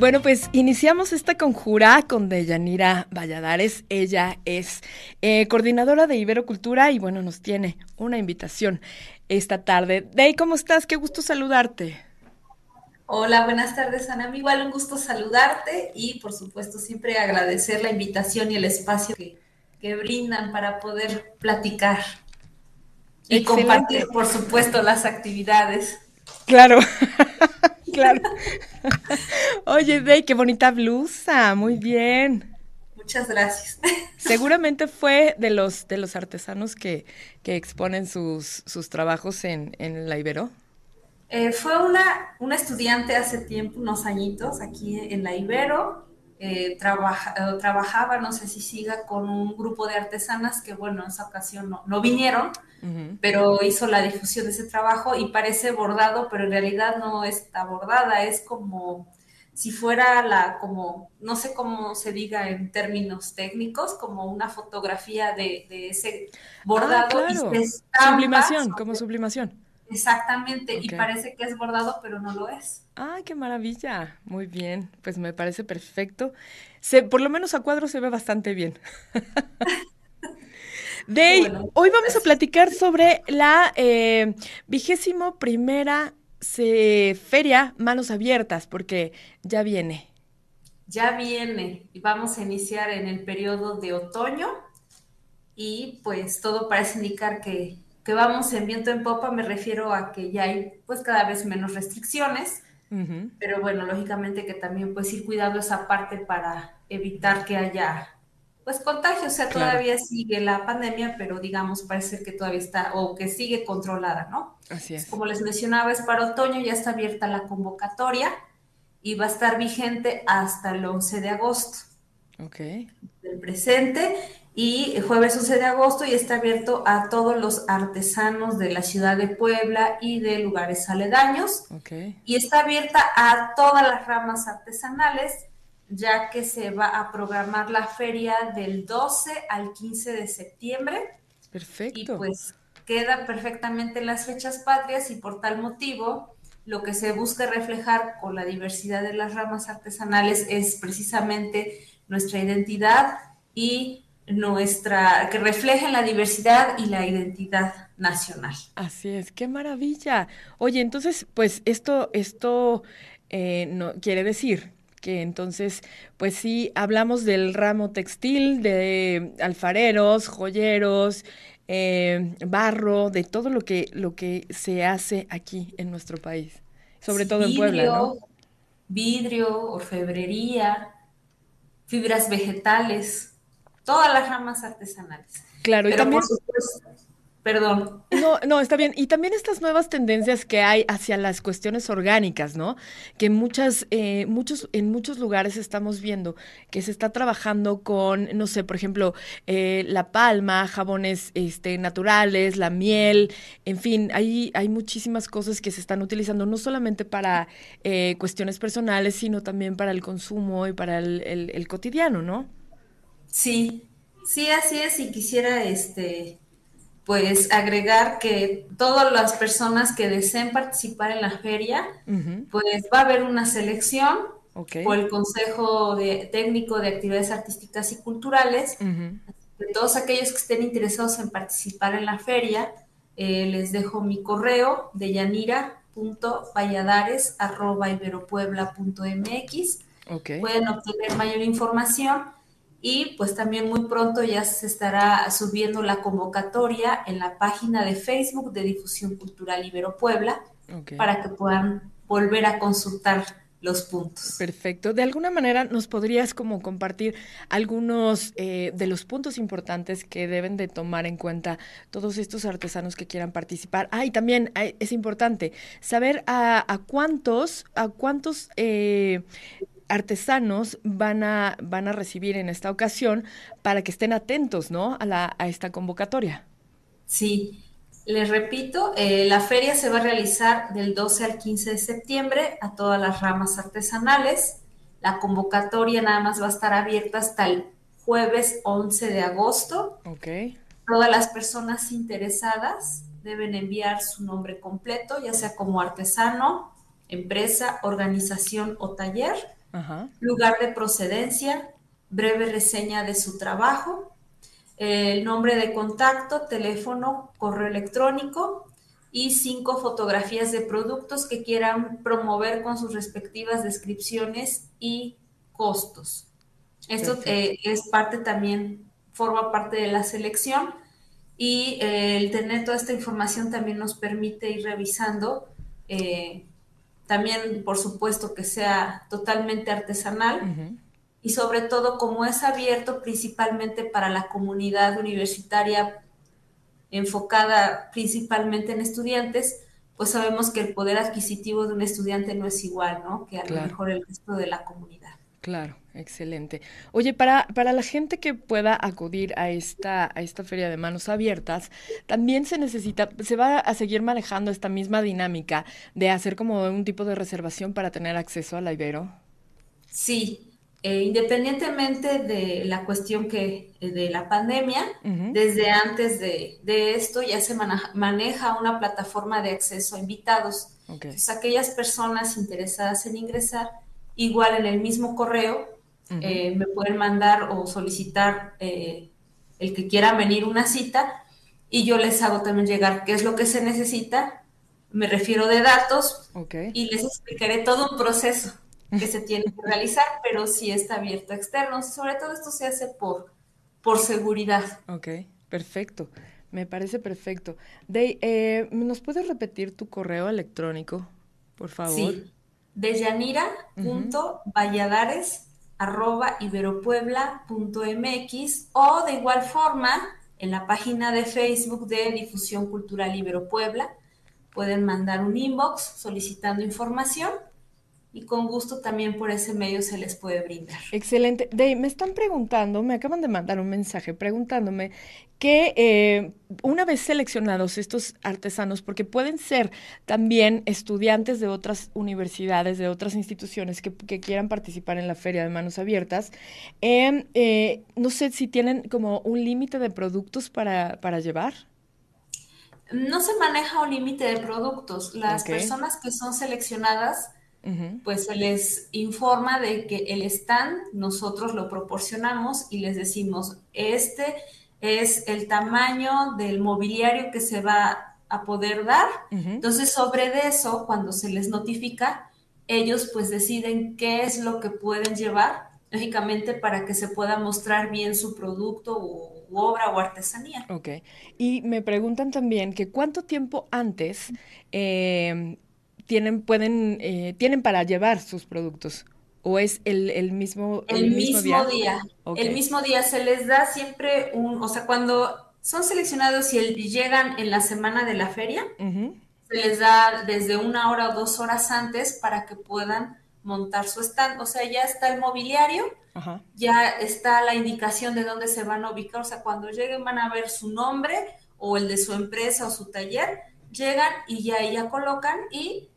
Bueno, pues iniciamos esta conjura con Deyanira Valladares. Ella es eh, coordinadora de Iberocultura y bueno, nos tiene una invitación esta tarde. Dey, ¿cómo estás? Qué gusto saludarte. Hola, buenas tardes, Ana. Igual un gusto saludarte y por supuesto siempre agradecer la invitación y el espacio que, brindan para poder platicar y compartir, por supuesto, las actividades. Claro. claro. Oye, Dey, qué bonita blusa, muy bien. Muchas gracias. Seguramente fue de los de los artesanos que, que exponen sus, sus trabajos en, en la Ibero. Eh, fue una, una estudiante hace tiempo, unos añitos, aquí en la Ibero, eh, trabaja, eh, trabajaba, no sé si siga, con un grupo de artesanas que, bueno, en esa ocasión no, vinieron, pero hizo la difusión de ese trabajo y parece bordado, pero en realidad no está bordada, es como si fuera la, como, no sé cómo se diga en términos técnicos, como una fotografía de, ese bordado. Ah, sublimación, como sublimación. Exactamente, y parece que es bordado, pero no lo es. ¡Ay, qué maravilla! Muy bien, pues me parece perfecto. Se, por lo menos a cuadro se ve bastante bien. Dey, hoy vamos a platicar sobre la eh, vigésimo primera feria Manos Abiertas, porque ya viene. Ya viene y vamos a iniciar en el periodo de otoño y pues todo parece indicar que que vamos en viento en popa, me refiero a que ya hay pues cada vez menos restricciones, pero bueno, lógicamente que también pues ir cuidando esa parte para evitar que haya pues contagio, o sea, todavía sigue la pandemia, pero digamos parece que todavía está o que sigue controlada, ¿no? Así es. Como les mencionaba, es para otoño, ya está abierta la convocatoria y va a estar vigente hasta el 11 de agosto. Ok. Del presente y jueves 11 de agosto y está abierto a todos los artesanos de la ciudad de Puebla y de lugares aledaños. Y está abierta a todas las ramas artesanales, ya que se va a programar la feria del 12 al 15 de septiembre. Perfecto. Y pues queda perfectamente en las fechas patrias y por tal motivo lo que se busca reflejar con la diversidad de las ramas artesanales es precisamente nuestra identidad y nuestra, que reflejen la diversidad y la identidad nacional. Así es, qué maravilla. Oye, entonces, pues esto, esto eh, no, quiere decir que entonces, pues sí, hablamos del ramo textil, de alfareros, joyeros, eh, barro, de todo lo que, lo que se hace aquí en nuestro país, sobre todo en Puebla, ¿no? Vidrio, orfebrería, fibras vegetales todas las ramas artesanales. Claro, y también... Perdón. No, no, está bien. Y también estas nuevas tendencias que hay hacia las cuestiones orgánicas, ¿no? Que muchas, eh, muchos, en muchos lugares estamos viendo que se está trabajando con, no sé, por ejemplo, eh, la palma, jabones este, naturales, la miel, en fin, hay, hay muchísimas cosas que se están utilizando, no solamente para eh, cuestiones personales, sino también para el consumo y para el, el cotidiano, ¿no? Sí, sí, así es. Y quisiera, este, pues, agregar que todas las personas que deseen participar en la feria, pues va a haber una selección por el Consejo de, Técnico de Actividades Artísticas y Culturales. De todos aquellos que estén interesados en participar en la feria, eh, les dejo mi correo de yanira.valladares.iberopuebla.mx. Pueden obtener mayor información y pues también muy pronto ya se estará subiendo la convocatoria en la página de Facebook de Difusión Cultural Ibero Puebla para que puedan volver a consultar los puntos. Perfecto. De alguna manera nos podrías como compartir algunos eh, de los puntos importantes que deben de tomar en cuenta todos estos artesanos que quieran participar. Ah, y también es importante saber a, cuántos, a cuántos eh, artesanos van a, van a recibir en esta ocasión para que estén atentos, ¿no? A, la, a esta convocatoria. Sí, les repito, eh, la feria se va a realizar del 12 al 15 de septiembre a todas las ramas artesanales. La convocatoria nada más va a estar abierta hasta el jueves 11 de agosto. Ok. Todas las personas interesadas deben enviar su nombre completo, ya sea como artesano, empresa, organización o taller, lugar de procedencia, breve reseña de su trabajo, el nombre de contacto, teléfono, correo electrónico y cinco fotografías de productos que quieran promover con sus respectivas descripciones y costos. Esto eh, es parte también, forma parte de la selección y eh, el tener toda esta información también nos permite ir revisando, eh, también por supuesto que sea totalmente artesanal y sobre todo como es abierto principalmente para la comunidad universitaria enfocada principalmente en estudiantes, pues sabemos que el poder adquisitivo de un estudiante no es igual, ¿no? Que a lo mejor el resto de la comunidad. Claro, excelente. Oye, para, para la gente que pueda acudir a esta, a esta feria de manos abiertas, también se necesita, se va a seguir manejando esta misma dinámica de hacer como un tipo de reservación para tener acceso a la Ibero. Sí, eh, independientemente de la cuestión que de la pandemia, desde antes de, esto ya se maneja una plataforma de acceso a invitados. Entonces, aquellas personas interesadas en ingresar Igual en el mismo correo eh, me pueden mandar o solicitar eh, el que quiera venir una cita y yo les hago también llegar qué es lo que se necesita. Me refiero de datos y les explicaré todo un proceso que se tiene que realizar, pero sí está abierto a externos. Sobre todo esto se hace por, por seguridad. Ok, perfecto. Me parece perfecto. Dey, eh, ¿nos puedes repetir tu correo electrónico, por favor? Sí deyanira.valladares.iberopuebla.mx o de igual forma en la página de Facebook de Difusión Cultural Ibero Puebla pueden mandar un inbox solicitando información y con gusto también por ese medio se les puede brindar. Excelente. Dey, me están preguntando, me acaban de mandar un mensaje preguntándome que eh, una vez seleccionados estos artesanos, porque pueden ser también estudiantes de otras universidades, de otras instituciones que, quieran participar en la feria de manos abiertas, em, eh, no sé si tienen como un límite de productos para, para llevar. No se maneja un límite de productos. Las personas que son seleccionadas pues se les informa de que el stand nosotros lo proporcionamos y les decimos, este es el tamaño del mobiliario que se va a poder dar. Entonces, sobre eso, cuando se les notifica, ellos pues deciden qué es lo que pueden llevar, lógicamente, para que se pueda mostrar bien su producto o obra o artesanía. Ok. Y me preguntan también que cuánto tiempo antes eh, tienen, pueden, eh, tienen para llevar sus productos? ¿O es el, el mismo, el, mismo, día? El mismo día se les da siempre un, o sea, cuando son seleccionados y llegan en la semana de la feria, se les da desde una hora o dos horas antes para que puedan montar su stand. O sea, ya está el mobiliario, ya está la indicación de dónde se van a ubicar. O sea, cuando lleguen van a ver su nombre o el de su empresa o su taller, llegan y ya, ya colocan y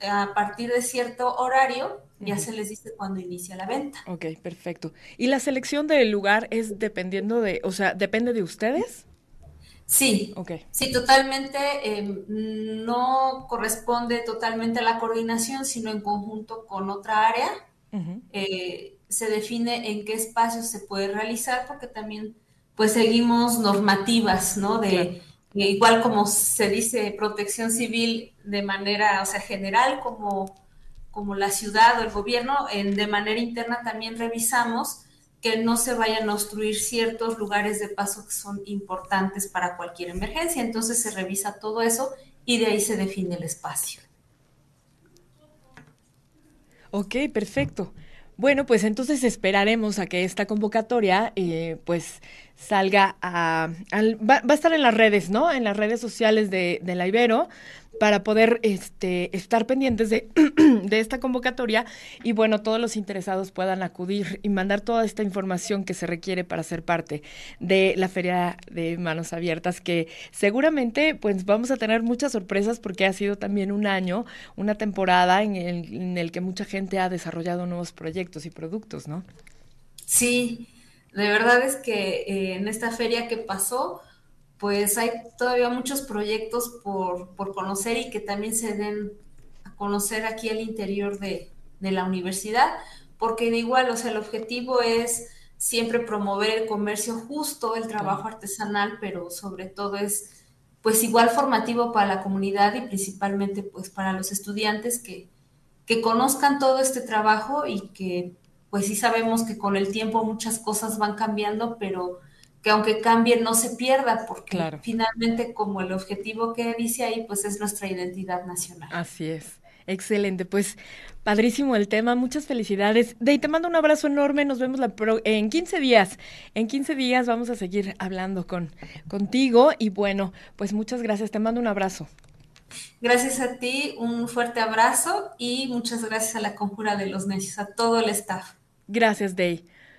a partir de cierto horario ya se les dice cuándo inicia la venta. Ok, perfecto. ¿Y la selección del lugar es dependiendo de, o sea, depende de ustedes? Sí, okay. sí, totalmente. Em, no corresponde totalmente a la coordinación, sino en conjunto con otra área. Eh, se define en qué espacios se puede realizar, porque también pues seguimos normativas, ¿no? De igual como se dice protección civil de manera, o sea, general, como, como la ciudad o el gobierno, de manera interna también revisamos que no se vayan a obstruir ciertos lugares de paso que son importantes para cualquier emergencia. Entonces se revisa todo eso y de ahí se define el espacio. Ok, perfecto. Bueno, pues entonces esperaremos a que esta convocatoria eh, pues salga a... va, a estar en las redes, ¿no? En las redes sociales de, la Ibero. Para poder este, estar pendientes de, esta convocatoria y bueno, todos los interesados puedan acudir y mandar toda esta información que se requiere para ser parte de la Feria de Manos Abiertas, que seguramente pues vamos a tener muchas sorpresas porque ha sido también un año, una temporada en el, en el que mucha gente ha desarrollado nuevos proyectos y productos, ¿no? Sí, de verdad es que eh, en esta feria que pasó, pues hay todavía muchos proyectos por, por, conocer y que también se den a conocer aquí al interior de, de la universidad, porque de igual, o sea, el objetivo es siempre promover el comercio justo, el trabajo artesanal, pero sobre todo es pues igual formativo para la comunidad y principalmente pues para los estudiantes que, que conozcan todo este trabajo y que pues sí sabemos que con el tiempo muchas cosas van cambiando, pero que aunque cambien no se pierda, porque finalmente como el objetivo que dice ahí, pues es nuestra identidad nacional. Así es. Excelente, pues padrísimo el tema, muchas felicidades. De te mando un abrazo enorme, nos vemos la en 15 días. En 15 días vamos a seguir hablando con contigo y bueno, pues muchas gracias, te mando un abrazo. Gracias a ti, un fuerte abrazo y muchas gracias a la Conjura de los Necios, a todo el staff. Gracias, Day.